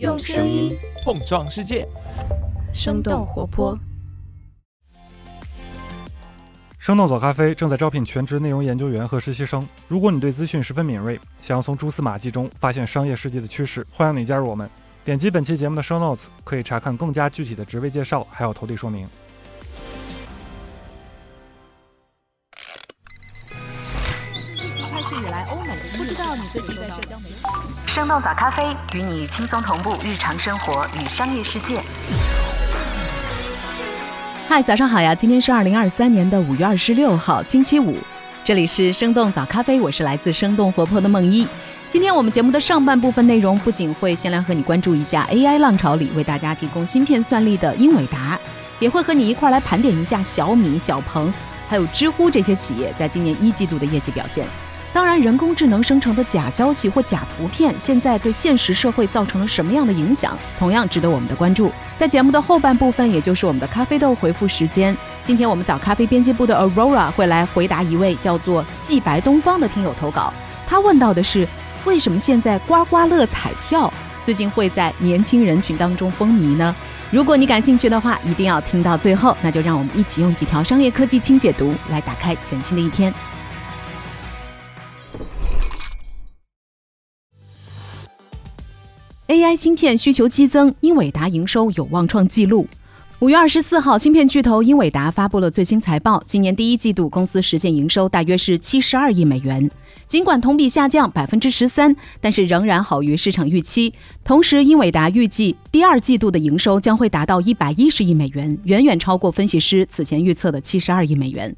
用声音碰撞世界，生动活泼。生动早咖啡正在招聘全职内容研究员和实习生。如果你对资讯十分敏锐，想要从蛛丝马迹中发现商业世界的趋势，欢迎你加入我们。点击本期节目的 show notes，可以查看更加具体的职位介绍，还有投递说明。生动早咖啡与你轻松同步日常生活与商业世界。嗨，早上好呀！今天是二零二三年的五月二十六号，星期五。这里是生动早咖啡，我是来自生动活泼的梦一。今天我们节目的上半部分内容，不仅会先来和你关注一下 AI 浪潮里为大家提供芯片算力的英伟达，也会和你一块来盘点一下小米、小鹏还有知乎这些企业在今年一季度的业绩表现。当然，人工智能生成的假消息或假图片，现在对现实社会造成了什么样的影响，同样值得我们的关注。在节目的后半部分，也就是我们的咖啡豆回复时间，今天我们早咖啡编辑部的 Aurora 会来回答一位叫做季白东方的听友投稿。他问到的是，为什么现在刮刮乐彩票最近会在年轻人群当中风靡呢？如果你感兴趣的话，一定要听到最后。那就让我们一起用几条商业科技轻解读来打开全新的一天。AI 芯片需求激增，英伟达营收有望创纪录。五月二十四号，芯片巨头英伟达发布了最新财报，今年第一季度公司实现营收大约是七十二亿美元，尽管同比下降百分之十三，但是仍然好于市场预期。同时，英伟达预计第二季度的营收将会达到一百一十亿美元，远远超过分析师此前预测的七十二亿美元。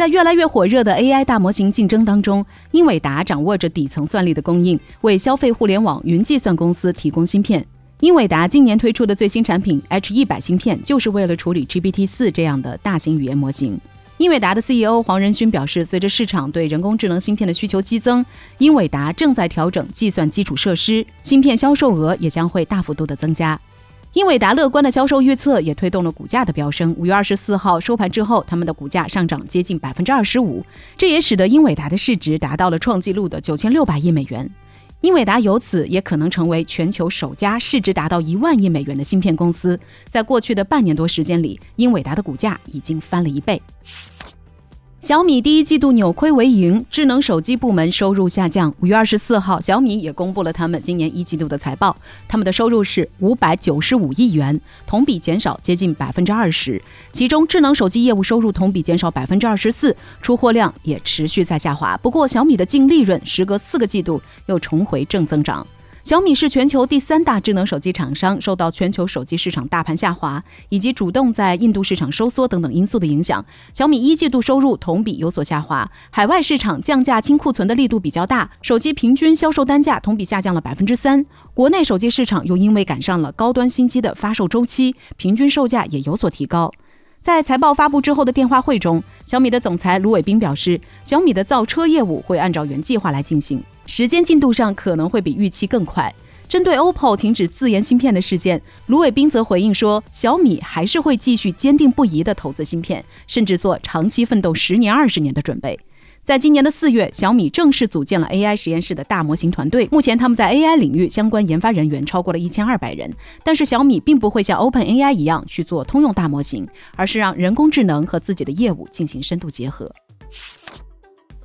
在越来越火热的 AI 大模型竞争当中，英伟达掌握着底层算力的供应，为消费互联网云计算公司提供芯片。英伟达今年推出的最新产品 H 一百芯片，就是为了处理 GPT 四这样的大型语言模型。英伟达的 CEO 黄仁勋表示，随着市场对人工智能芯片的需求激增，英伟达正在调整计算基础设施，芯片销售额也将会大幅度的增加。英伟达乐观的销售预测也推动了股价的飙升。五月二十四号收盘之后，他们的股价上涨接近百分之二十五，这也使得英伟达的市值达到了创纪录的九千六百亿美元。英伟达由此也可能成为全球首家市值达到一万亿美元的芯片公司。在过去的半年多时间里，英伟达的股价已经翻了一倍。小米第一季度扭亏为盈，智能手机部门收入下降。五月二十四号，小米也公布了他们今年一季度的财报，他们的收入是五百九十五亿元，同比减少接近百分之二十。其中，智能手机业务收入同比减少百分之二十四，出货量也持续在下滑。不过，小米的净利润时隔四个季度又重回正增长。小米是全球第三大智能手机厂商，受到全球手机市场大盘下滑以及主动在印度市场收缩等等因素的影响，小米一季度收入同比有所下滑。海外市场降价清库存的力度比较大，手机平均销售单价同比下降了百分之三。国内手机市场又因为赶上了高端新机的发售周期，平均售价也有所提高。在财报发布之后的电话会中，小米的总裁卢伟冰表示，小米的造车业务会按照原计划来进行。时间进度上可能会比预期更快。针对 OPPO 停止自研芯片的事件，卢伟冰则回应说，小米还是会继续坚定不移地投资芯片，甚至做长期奋斗十年、二十年的准备。在今年的四月，小米正式组建了 AI 实验室的大模型团队。目前，他们在 AI 领域相关研发人员超过了一千二百人。但是，小米并不会像 OpenAI 一样去做通用大模型，而是让人工智能和自己的业务进行深度结合。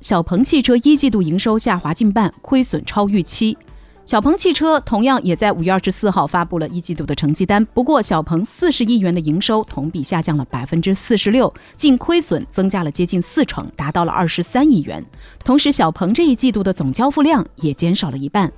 小鹏汽车一季度营收下滑近半，亏损超预期。小鹏汽车同样也在五月二十四号发布了一季度的成绩单，不过小鹏四十亿元的营收同比下降了百分之四十六，净亏损增加了接近四成，达到了二十三亿元。同时，小鹏这一季度的总交付量也减少了一半。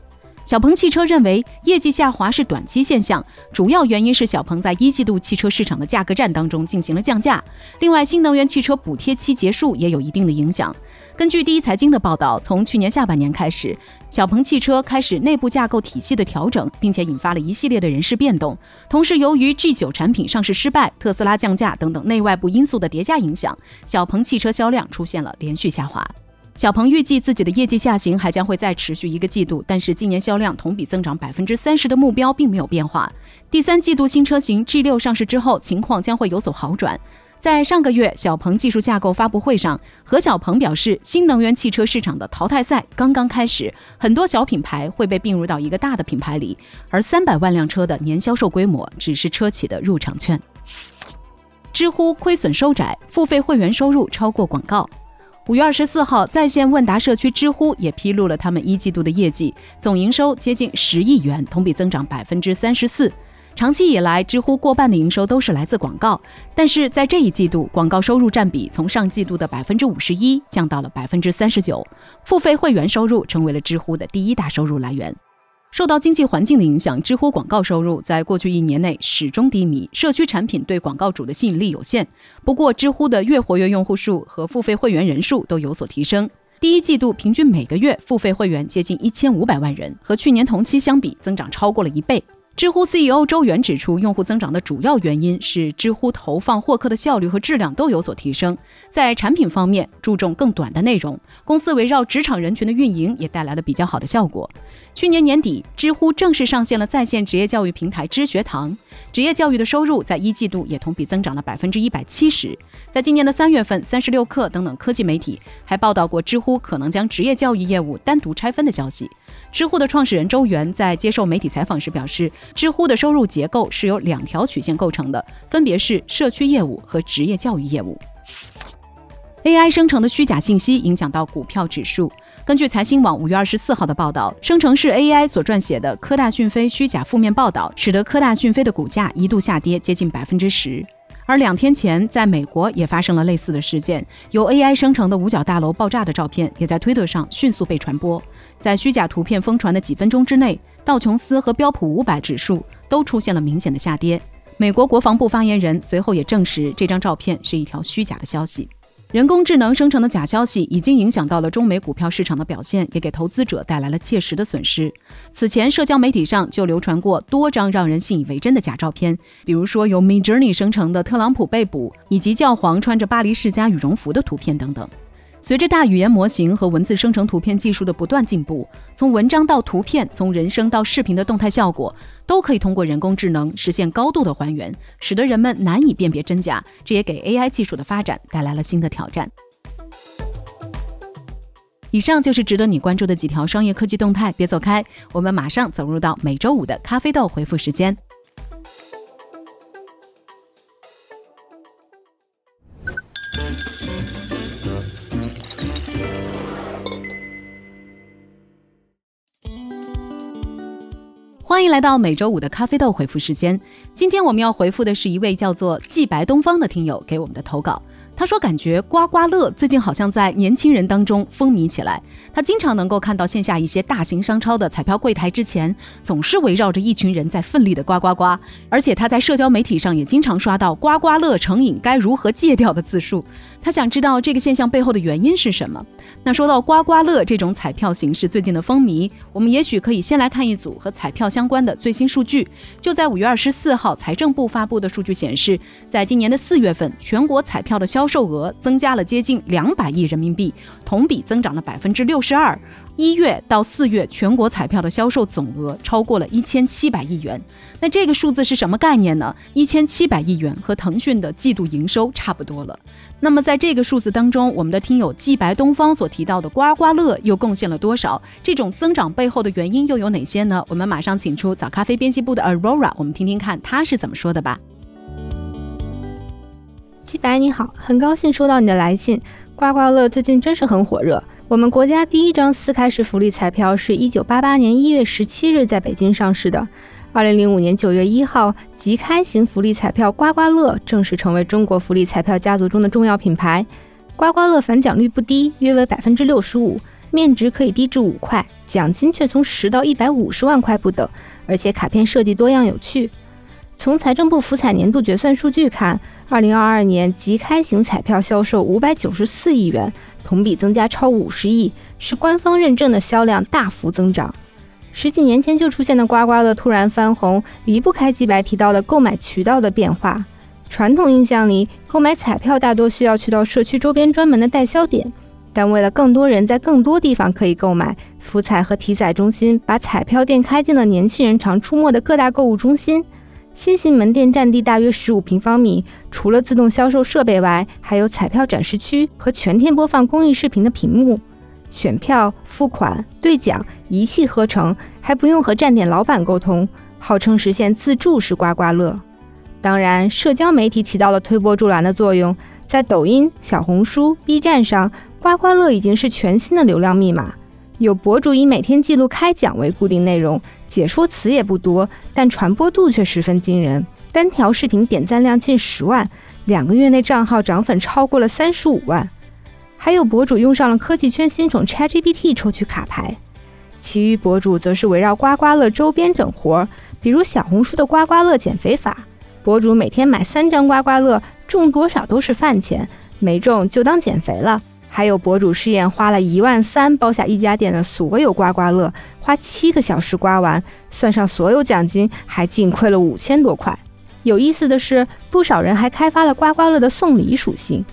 小鹏汽车认为业绩下滑是短期现象，主要原因是小鹏在一季度汽车市场的价格战当中进行了降价。另外，新能源汽车补贴期结束也有一定的影响。根据第一财经的报道，从去年下半年开始，小鹏汽车开始内部架构体系的调整，并且引发了一系列的人事变动。同时，由于 G9 产品上市失败、特斯拉降价等等内外部因素的叠加影响，小鹏汽车销量出现了连续下滑。小鹏预计自己的业绩下行还将会再持续一个季度，但是今年销量同比增长百分之三十的目标并没有变化。第三季度新车型 G6 上市之后，情况将会有所好转。在上个月小鹏技术架构发布会上，何小鹏表示，新能源汽车市场的淘汰赛刚刚开始，很多小品牌会被并入到一个大的品牌里，而三百万辆车的年销售规模只是车企的入场券。知乎亏损收窄，付费会员收入超过广告。五月二十四号，在线问答社区知乎也披露了他们一季度的业绩，总营收接近十亿元，同比增长百分之三十四。长期以来，知乎过半的营收都是来自广告，但是在这一季度，广告收入占比从上季度的百分之五十一降到了百分之三十九，付费会员收入成为了知乎的第一大收入来源。受到经济环境的影响，知乎广告收入在过去一年内始终低迷，社区产品对广告主的吸引力有限。不过，知乎的月活跃用户数和付费会员人数都有所提升，第一季度平均每个月付费会员接近一千五百万人，和去年同期相比增长超过了一倍。知乎 CEO 周源指出，用户增长的主要原因是知乎投放获客的效率和质量都有所提升。在产品方面，注重更短的内容，公司围绕职场人群的运营也带来了比较好的效果。去年年底，知乎正式上线了在线职业教育平台知学堂，职业教育的收入在一季度也同比增长了百分之一百七十。在今年的三月份，三十六氪等等科技媒体还报道过知乎可能将职业教育业务单独拆分的消息。知乎的创始人周源在接受媒体采访时表示，知乎的收入结构是由两条曲线构成的，分别是社区业务和职业教育业务。AI 生成的虚假信息影响到股票指数。根据财新网五月二十四号的报道，生成式 AI 所撰写的科大讯飞虚假负面报道，使得科大讯飞的股价一度下跌接近百分之十。而两天前，在美国也发生了类似的事件，由 AI 生成的五角大楼爆炸的照片也在推特上迅速被传播。在虚假图片疯传的几分钟之内，道琼斯和标普五百指数都出现了明显的下跌。美国国防部发言人随后也证实，这张照片是一条虚假的消息。人工智能生成的假消息已经影响到了中美股票市场的表现，也给投资者带来了切实的损失。此前，社交媒体上就流传过多张让人信以为真的假照片，比如说由 Midjourney 生成的特朗普被捕，以及教皇穿着巴黎世家羽绒服的图片等等。随着大语言模型和文字生成图片技术的不断进步，从文章到图片，从人声到视频的动态效果，都可以通过人工智能实现高度的还原，使得人们难以辨别真假。这也给 AI 技术的发展带来了新的挑战。以上就是值得你关注的几条商业科技动态，别走开，我们马上走入到每周五的咖啡豆回复时间。欢迎来到每周五的咖啡豆回复时间。今天我们要回复的是一位叫做季白东方的听友给我们的投稿。他说：“感觉刮刮乐最近好像在年轻人当中风靡起来。他经常能够看到线下一些大型商超的彩票柜台之前，总是围绕着一群人在奋力的刮刮刮。而且他在社交媒体上也经常刷到‘刮刮乐成瘾，该如何戒掉’的自述。他想知道这个现象背后的原因是什么。那说到刮刮乐这种彩票形式最近的风靡，我们也许可以先来看一组和彩票相关的最新数据。就在五月二十四号，财政部发布的数据显示，在今年的四月份，全国彩票的销售额增加了接近两百亿人民币，同比增长了百分之六十二。一月到四月，全国彩票的销售总额超过了一千七百亿元。那这个数字是什么概念呢？一千七百亿元和腾讯的季度营收差不多了。那么在这个数字当中，我们的听友季白东方所提到的刮刮乐又贡献了多少？这种增长背后的原因又有哪些呢？我们马上请出早咖啡编辑部的 Aurora，我们听听看他是怎么说的吧。季白你好，很高兴收到你的来信。刮刮乐最近真是很火热。我们国家第一张四开式福利彩票是一九八八年一月十七日在北京上市的。二零零五年九月一号，即开型福利彩票刮刮乐正式成为中国福利彩票家族中的重要品牌。刮刮乐返奖率不低，约为百分之六十五，面值可以低至五块，奖金却从十到一百五十万块不等，而且卡片设计多样有趣。从财政部福彩年度决算数据看，二零二二年即开型彩票销售五百九十四亿元，同比增加超五十亿，是官方认证的销量大幅增长。十几年前就出现的刮刮乐突然翻红，离不开季白提到的购买渠道的变化。传统印象里，购买彩票大多需要去到社区周边专门的代销点，但为了更多人在更多地方可以购买，福彩和体彩中心把彩票店开进了年轻人常出没的各大购物中心。新型门店占地大约十五平方米，除了自动销售设备外，还有彩票展示区和全天播放公益视频的屏幕。选票、付款、兑奖一气呵成，还不用和站点老板沟通，号称实现自助式刮刮乐。当然，社交媒体起到了推波助澜的作用，在抖音、小红书、B 站上，刮刮乐已经是全新的流量密码。有博主以每天记录开奖为固定内容。解说词也不多，但传播度却十分惊人。单条视频点赞量近十万，两个月内账号涨粉超过了三十五万。还有博主用上了科技圈新宠 ChatGPT 抽取卡牌，其余博主则是围绕刮刮乐周边整活，比如小红书的刮刮乐减肥法，博主每天买三张刮刮乐，中多少都是饭钱，没中就当减肥了。还有博主试验花了一万三包下一家店的所有刮刮乐，花七个小时刮完，算上所有奖金，还净亏了五千多块。有意思的是，不少人还开发了刮刮乐的送礼属性。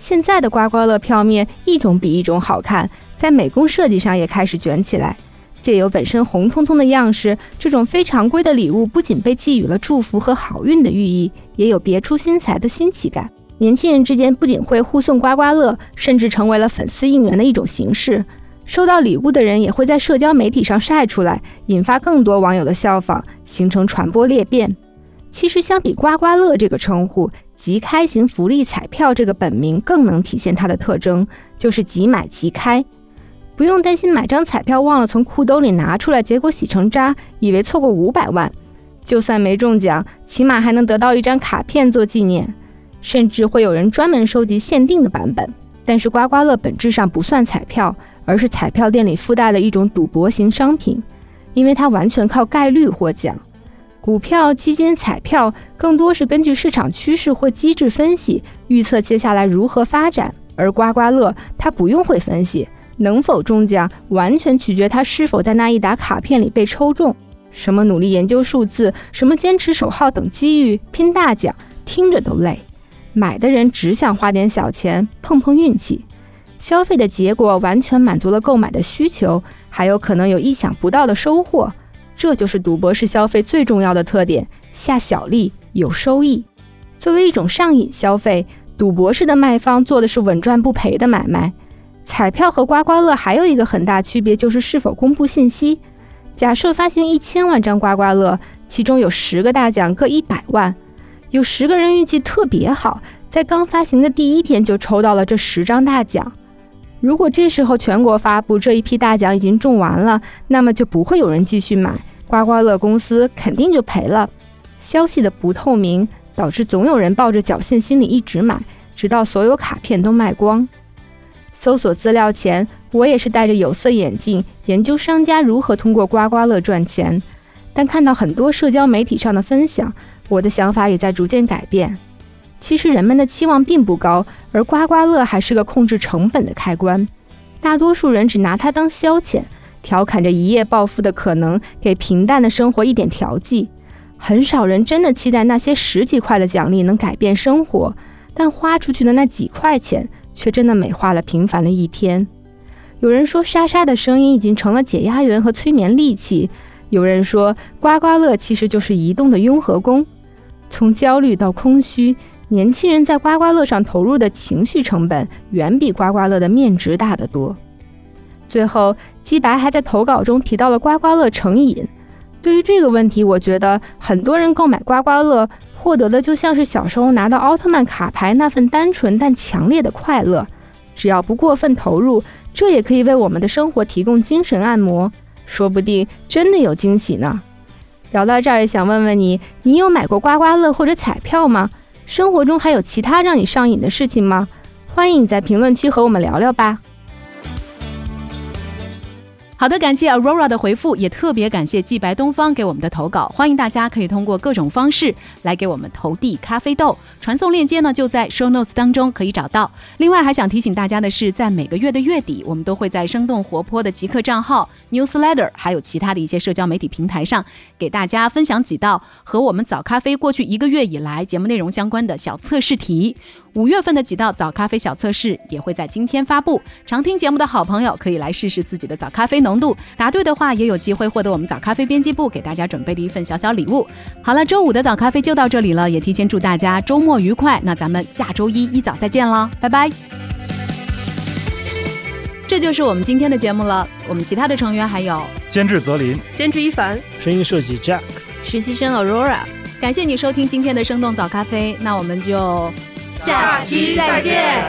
现在的刮刮乐票面一种比一种好看，在美工设计上也开始卷起来。借由本身红彤彤的样式，这种非常规的礼物不仅被寄予了祝福和好运的寓意，也有别出心裁的新奇感。年轻人之间不仅会互送刮刮乐，甚至成为了粉丝应援的一种形式。收到礼物的人也会在社交媒体上晒出来，引发更多网友的效仿，形成传播裂变。其实，相比刮刮乐这个称呼，即开型福利彩票这个本名更能体现它的特征，就是即买即开，不用担心买张彩票忘了从裤兜里拿出来，结果洗成渣，以为错过五百万。就算没中奖，起码还能得到一张卡片做纪念。甚至会有人专门收集限定的版本，但是刮刮乐本质上不算彩票，而是彩票店里附带的一种赌博型商品，因为它完全靠概率获奖。股票、基金、彩票更多是根据市场趋势或机制分析，预测接下来如何发展，而刮刮乐它不用会分析，能否中奖完全取决它是否在那一沓卡片里被抽中。什么努力研究数字，什么坚持守号等机遇，拼大奖，听着都累。买的人只想花点小钱碰碰运气，消费的结果完全满足了购买的需求，还有可能有意想不到的收获。这就是赌博式消费最重要的特点：下小利有收益。作为一种上瘾消费，赌博式的卖方做的是稳赚不赔的买卖。彩票和刮刮乐还有一个很大区别，就是是否公布信息。假设发行一千万张刮刮乐，其中有十个大奖各一百万。有十个人运气特别好，在刚发行的第一天就抽到了这十张大奖。如果这时候全国发布这一批大奖已经中完了，那么就不会有人继续买，刮刮乐公司肯定就赔了。消息的不透明导致总有人抱着侥幸心理一直买，直到所有卡片都卖光。搜索资料前，我也是戴着有色眼镜研究商家如何通过刮刮乐赚钱，但看到很多社交媒体上的分享。我的想法也在逐渐改变。其实人们的期望并不高，而刮刮乐还是个控制成本的开关。大多数人只拿它当消遣，调侃着一夜暴富的可能，给平淡的生活一点调剂。很少人真的期待那些十几块的奖励能改变生活，但花出去的那几块钱，却真的美化了平凡的一天。有人说，沙沙的声音已经成了解压员和催眠利器。有人说，刮刮乐其实就是移动的雍和宫。从焦虑到空虚，年轻人在刮刮乐上投入的情绪成本远比刮刮乐的面值大得多。最后，姬白还在投稿中提到了刮刮乐成瘾。对于这个问题，我觉得很多人购买刮刮乐获得的就像是小时候拿到奥特曼卡牌那份单纯但强烈的快乐。只要不过分投入，这也可以为我们的生活提供精神按摩，说不定真的有惊喜呢。聊到这儿，也想问问你：你有买过刮刮乐或者彩票吗？生活中还有其他让你上瘾的事情吗？欢迎你在评论区和我们聊聊吧。好的，感谢 Aurora 的回复，也特别感谢季白东方给我们的投稿。欢迎大家可以通过各种方式来给我们投递咖啡豆，传送链接呢就在 Show Notes 当中可以找到。另外还想提醒大家的是，在每个月的月底，我们都会在生动活泼的极客账号 Newsletter，还有其他的一些社交媒体平台上，给大家分享几道和我们早咖啡过去一个月以来节目内容相关的小测试题。五月份的几道早咖啡小测试也会在今天发布，常听节目的好朋友可以来试试自己的早咖啡呢。浓度。答对的话，也有机会获得我们早咖啡编辑部给大家准备的一份小小礼物。好了，周五的早咖啡就到这里了，也提前祝大家周末愉快。那咱们下周一一早再见了，拜拜。这就是我们今天的节目了。我们其他的成员还有监制泽林，监制一凡，声音设计 Jack，实习生 Aurora。感谢你收听今天的生动早咖啡，那我们就下期再见。